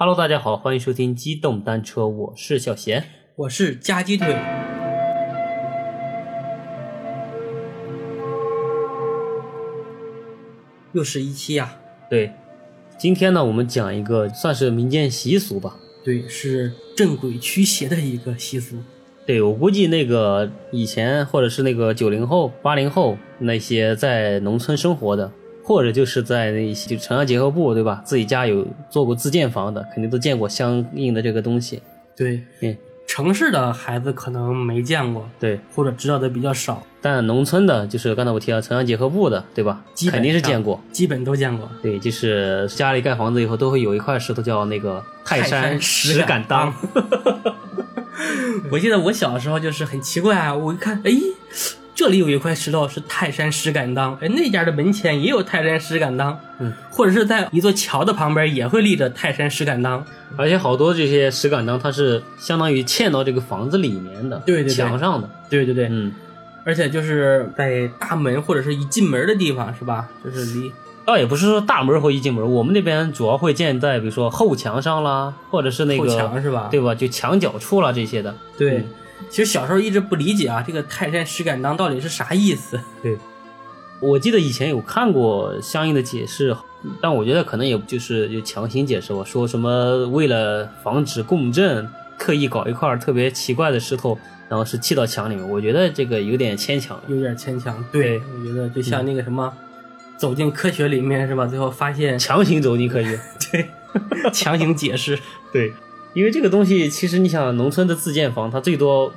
Hello，大家好，欢迎收听机动单车，我是小贤。我是夹鸡腿。又是一期呀、对，今天呢，我们讲一个算是民间习俗吧。对，是镇鬼驱邪的一个习俗。对我估计那个以前或者是那个九零后、八零后那些在农村生活的，或者就是在那些就城乡结合部，对吧？自己家有做过自建房的，肯定都见过相应的这个东西。对，嗯，城市的孩子可能没见过，对，或者知道的比较少，但农村的，就是刚才我提到城乡结合部的，对吧？基肯定是见过。基本都见过。对，就是家里盖房子以后都会有一块石头叫那个泰山石敢当。我记得我小时候就是很奇怪啊，我一看，哎，这里有一块石头是泰山石敢当，哎，那家的门前也有泰山石敢当，嗯，或者是在一座桥的旁边也会立着泰山石敢当，而且好多这些石敢当，它是相当于嵌到这个房子里面的，对对对墙上的。对对对，嗯，而且就是在大门或者是一进门的地方，是吧？就是离倒也不是说大门或一进门，我们那边主要会建在比如说后墙上啦，或者是那后个墙是吧？对吧？就墙角处啦这些的。对嗯其实小时候一直不理解啊，这个泰山石敢当到底是啥意思？对我记得以前有看过相应的解释，但我觉得可能也就是就强行解释吧，说什么为了防止共振，刻意搞一块特别奇怪的石头，然后是砌到墙里面。我觉得这个有点牵强。有点牵强。对，我觉得就像那个什么，走进科学里面是吧？最后发现强行走进科学。对，强行解释。对，因为这个东西其实你想，农村的自建房，它最多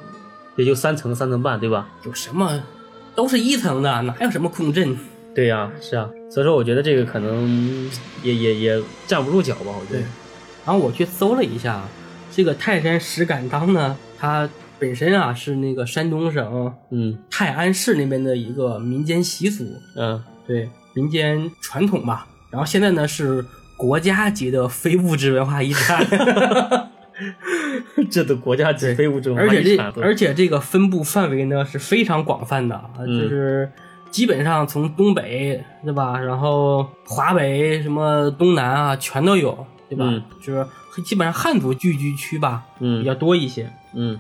也就三层、三层半，对吧？有什么都是一层的，哪有什么空震？对呀、是啊。所以说，我觉得这个可能也也也站不住脚吧，我觉得。。然后我去搜了一下，这个泰山石敢当呢，它本身啊是那个山东省嗯泰安市那边的一个民间习俗，嗯，对民间传统吧。然后现在呢是国家级的非物质文化遗产，这都国家级非物质文而且这化遗产，而且这个分布范围呢是非常广泛的，啊嗯就是基本上从东北对吧，然后华北什么东南啊全都有，对吧？嗯就是基本上汉族聚居区吧比嗯较多一些。嗯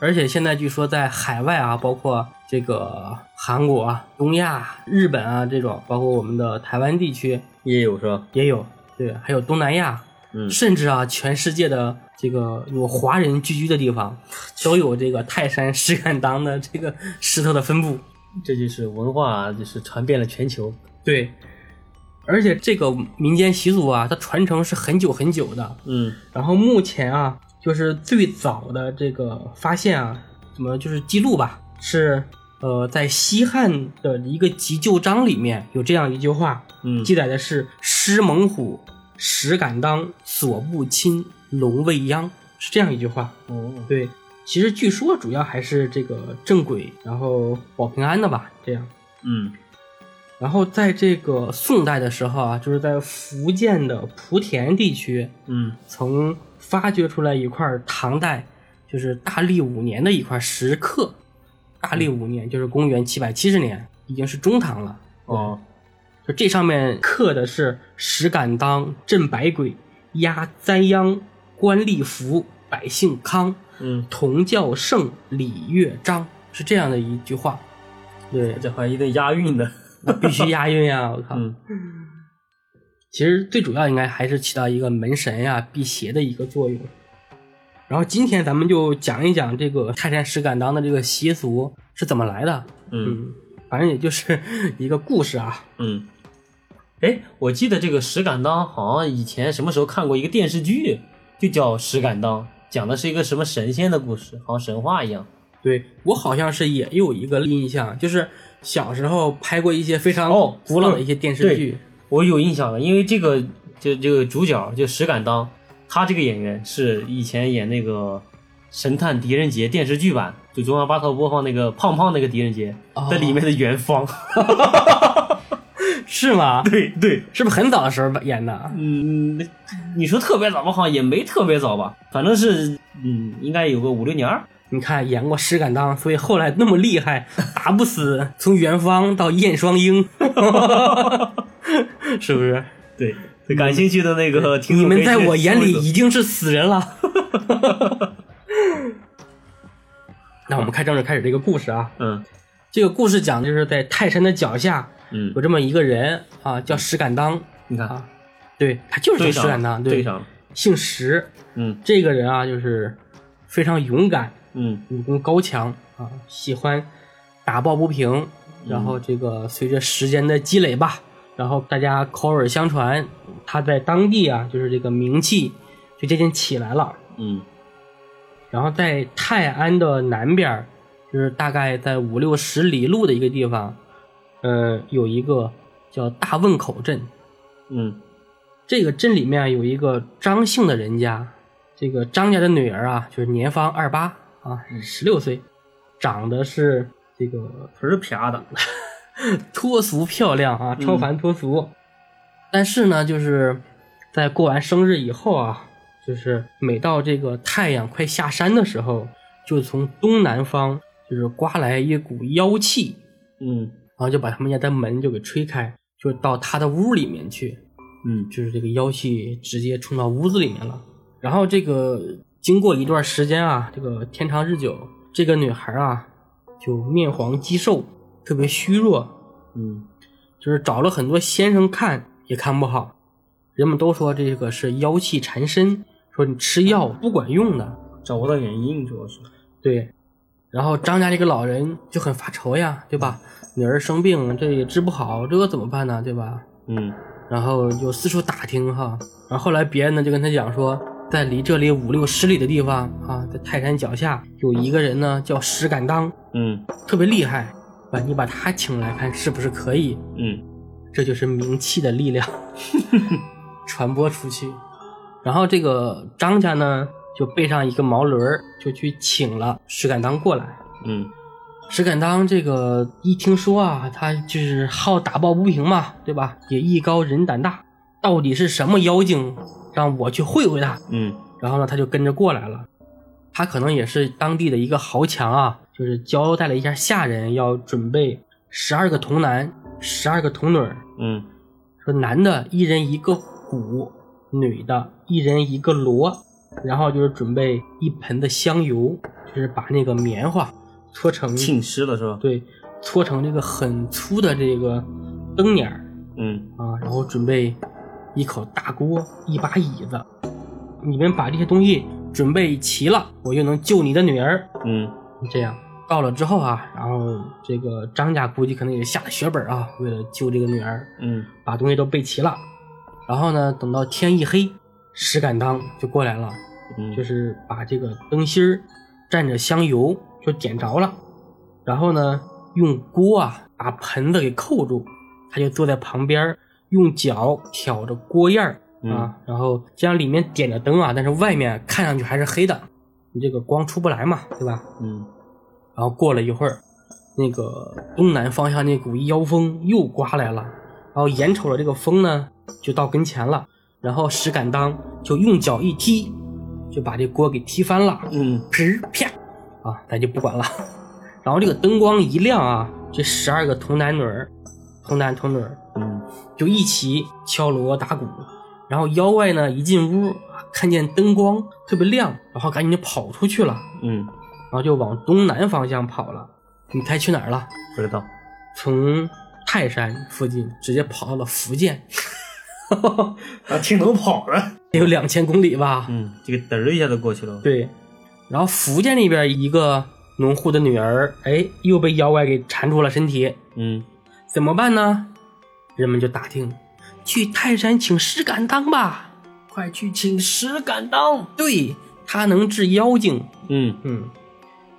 而且现在据说在海外啊，包括这个韩国、啊、东亚、日本啊这种，包括我们的台湾地区也有是吧？也有，对，还有东南亚，嗯甚至啊，全世界的这个有华人聚居的地方，都有这个泰山石敢当的这个石头的分布。这就是文化，就是传遍了全球。对，而且这个民间习俗啊，它传承是很久很久的。嗯然后目前啊，就是最早的这个发现啊，怎么就是记录吧，是呃，在西汉的一个急救章里面有这样一句话，嗯记载的是“狮猛虎，石敢当，所不侵，龙未央”，是这样一句话。哦对，其实据说主要还是这个镇鬼，然后保平安的吧，这样。嗯然后在这个宋代的时候啊，就是在福建的莆田地区，嗯曾发掘出来一块唐代，就是大历五年的一块石刻。大历五年就是公元七百七十年，已经是中唐了。哦就这上面刻的是石敢当镇百鬼，压灾殃，官吏福，百姓康，嗯，同教圣，礼乐章，是这样的一句话。对，这还一定押韵的。那 必须押韵呀！我靠。嗯其实最主要应该还是起到一个门神呀、辟邪的一个作用。然后今天咱们就讲一讲这个泰山石敢当的这个习俗是怎么来的。嗯反正也就是 一个故事啊。嗯。哎，我记得这个石敢当好像以前什么时候看过一个电视剧，就叫《石敢当》，讲的是一个什么神仙的故事，好像神话一样。对我好像是也有一个印象，就是小时候拍过一些非常哦古老的一些电视剧。我有印象了，因为这个就这个主角就石敢当，他这个演员是以前演那个《神探狄仁杰》电视剧版，就中央八套播放那个胖胖那个狄仁杰哦的里面的元芳。是吗？对对，是不是很早的时候演的？嗯，你说特别早吧，好像也没特别早吧，反正是嗯，应该有个五六年儿。你看演过石敢当，所以后来那么厉害，打不死，从元芳到燕双鹰，是不是？对，感兴趣的那个你们在我眼里已经是死人了。那我们开正式开始这个故事啊。嗯这个故事讲的就是在泰山的脚下嗯有，这么一个人啊，叫石敢当你看啊，对他就是叫石敢当，对，姓石。嗯这个人啊，就是非常勇敢，嗯武功高强啊，喜欢打抱不平。然后这个随着时间的积累吧，然后大家口耳相传，他在当地啊，就是这个名气就渐渐起来了。嗯然后在泰安的南边，就是大概在五六十里路的一个地方，呃，有一个叫大汶口镇。嗯。这个镇里面有一个张姓的人家，这个张家的女儿啊，就是年方二八啊，十六岁，长得是这个腿是啪的，脱俗漂亮啊，超凡脱俗。但是呢，就是在过完生日以后啊，就是每到这个太阳快下山的时候，就从东南方就是刮来一股妖气，嗯。然后就把他们家的门就给吹开，就到他的屋里面去。嗯就是这个妖气直接冲到屋子里面了。然后这个经过一段时间啊，这个天长日久，这个女孩啊就面黄肌瘦，特别虚弱，嗯就是找了很多先生看也看不好。人们都说这个是妖气缠身，说你吃药不管用的。找不到原因主要是，对，然后张家这个老人就很发愁呀，对吧？女儿生病，这也治不好，这个怎么办呢？对吧？嗯然后就四处打听哈，然后后来别人呢就跟他讲说，在离这里五六十里的地方啊，在泰山脚下有一个人呢叫石敢当，嗯特别厉害，把你把他请来看是不是可以？嗯 这就是名气的力量，传播出去。然后这个张家呢就背上一个毛驴儿，就去请了石敢当过来。嗯石敢当这个一听说啊，他就是好打抱不平嘛，对吧？也艺高人胆大，到底是什么妖精，让我去会会他。嗯然后呢，他就跟着过来了。他可能也是当地的一个豪强啊，就是交代了一下下人，要准备十二个童男，十二个童女儿。嗯说男的一人一个鼓，女的一人一个锣，然后就是准备一盆的香油，就是把那个棉花搓成浸湿了是吧？对，搓成这个很粗的这个灯捻儿。嗯。啊，然后准备一口大锅，一把椅子，你们把这些东西准备齐了，我就能救你的女儿。嗯。这样。到了之后啊，然后这个张家估计可能也下了血本啊，为了救这个女儿，嗯。把东西都备齐了。然后呢，等到天一黑，石敢当就过来了，嗯，就是把这个灯芯儿蘸着香油就点着了，然后呢，用锅啊把盆子给扣住，他就坐在旁边用脚挑着锅沿儿啊，然后这样里面点着灯啊，但是外面看上去还是黑的，你这个光出不来嘛，对吧？嗯然后过了一会儿，那个东南方向那股妖风又刮来了，然后眼瞅着这个风呢就到跟前了，然后石敢当就用脚一踢，就把这锅给踢翻了，嗯噗啪，啊，咱就不管了。然后这个灯光一亮啊，这十二个童男女儿，童男童女儿嗯就一起敲锣打鼓，然后妖怪呢一进屋，看见灯光特别亮，然后赶紧就跑出去了。嗯，然后就往东南方向跑了。你猜去哪儿了？不知道。从泰山附近直接跑到了福建，啊，挺能跑的。得有两千公里吧？嗯，这个嘚儿一下就过去了。，对。然后福建那边一个农户的女儿，哎，又被妖怪给缠住了身体，嗯怎么办呢？人们就打听，去泰山请石敢当吧，快去请石敢当。对他能治妖精。嗯嗯，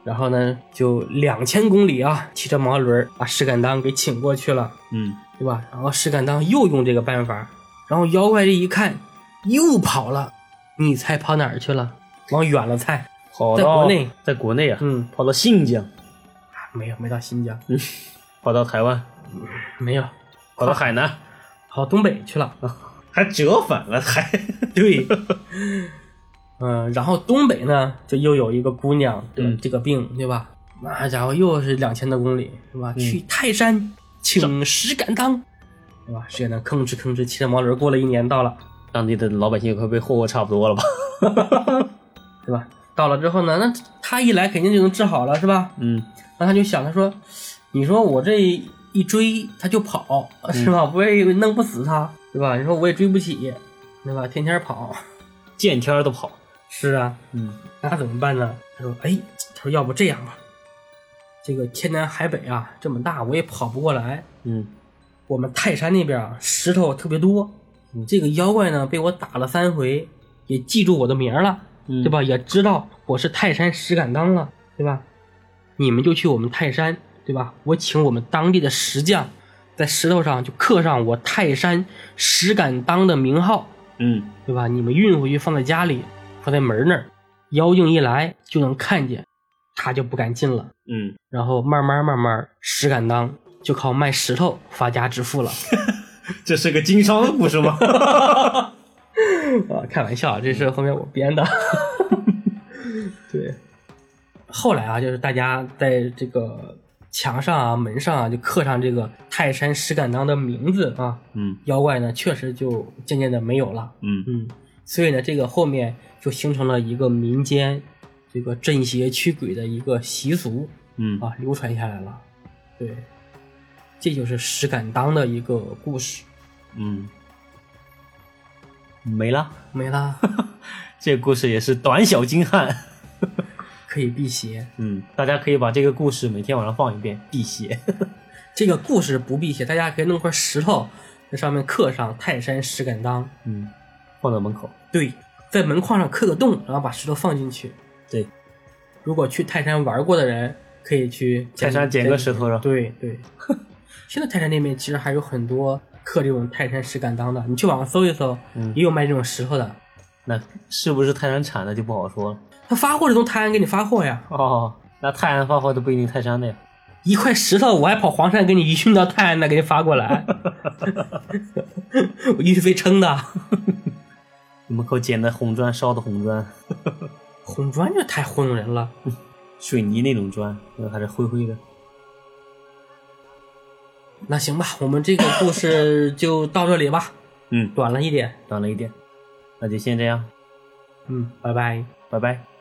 然后呢，就两千公里啊，骑着毛驴儿把石敢当给请过去了。嗯对吧？然后石敢当又用这个办法，然后妖怪这一看又跑了，你猜跑哪儿去了？往远了猜，在跑到国内，在国内啊，嗯，跑到新疆，没有，没到新疆，嗯。跑到台湾，没有，跑到海南，跑东北去了。还折返了，还。对，嗯，然后东北呢，就又有一个姑娘得嗯。这个病，对吧？那家伙又是两千多公里，是吧？去泰山请石敢当，对吧？石敢当吭哧吭哧骑着毛驴过了一年，到了，当地的老百姓也快被霍霍差不多了吧？对吧？到了之后呢，那他一来肯定就能治好了，是吧？嗯那他就想，他说：“你说我这一追他就跑，是吧？我也弄不死他，对吧？你说我也追不起，对吧？天天跑。见天儿都跑。是啊，嗯那怎么办呢？他说：“哎，他说要不这样吧，这个天南海北啊这么大，我也跑不过来。嗯我们泰山那边啊石头特别多，嗯这个妖怪呢被我打了三回，也记住我的名儿了，嗯对吧？也知道我是泰山石敢当了，对吧？你们就去我们泰山，对吧？我请我们当地的石匠，在石头上就刻上我泰山石敢当的名号，嗯对吧？你们运回去放在家里，放在门那儿，妖精一来就能看见，他就不敢进了。嗯，然后慢慢慢慢，石敢当就靠卖石头发家致富了。这是个经商的故事吗？啊，开玩笑，这是后面我编的。对，后来啊，就是大家在这个墙上啊、门上啊，就刻上这个泰山石敢当的名字啊，嗯妖怪呢确实就渐渐的没有了。嗯嗯，所以呢，这个后面就形成了一个民间这个镇邪驱鬼的一个习俗嗯啊，流传下来了。对，这就是石敢当的一个故事。嗯，没了。没了，这个故事也是短小精悍。可以辟邪。嗯，大家可以把这个故事每天晚上放一遍，辟邪。这个故事不辟邪，大家可以弄块石头在上面刻上“泰山石敢当嗯，放在门口。”。对，在门框上刻个洞，然后把石头放进去。对，如果去泰山玩过的人，可以去泰山捡个石头上对对，现在泰山那边其实还有很多刻这种泰山石敢当的，你去网上搜一搜，嗯也有卖这种石头的。那是不是泰山产的就不好说了。他发货是从泰安给你发货呀，哦，那泰安发货都不一定泰山的呀。一块石头我还跑黄山给你运到泰安那，给你发过来，我运费撑的。门口捡的红砖，烧的红砖，红砖就太糊弄人了。水泥那种砖，那还是灰灰的。那行吧，我们这个故事就到这里吧，嗯，短了一点。短了一点，那就先这样，嗯，拜拜。拜拜。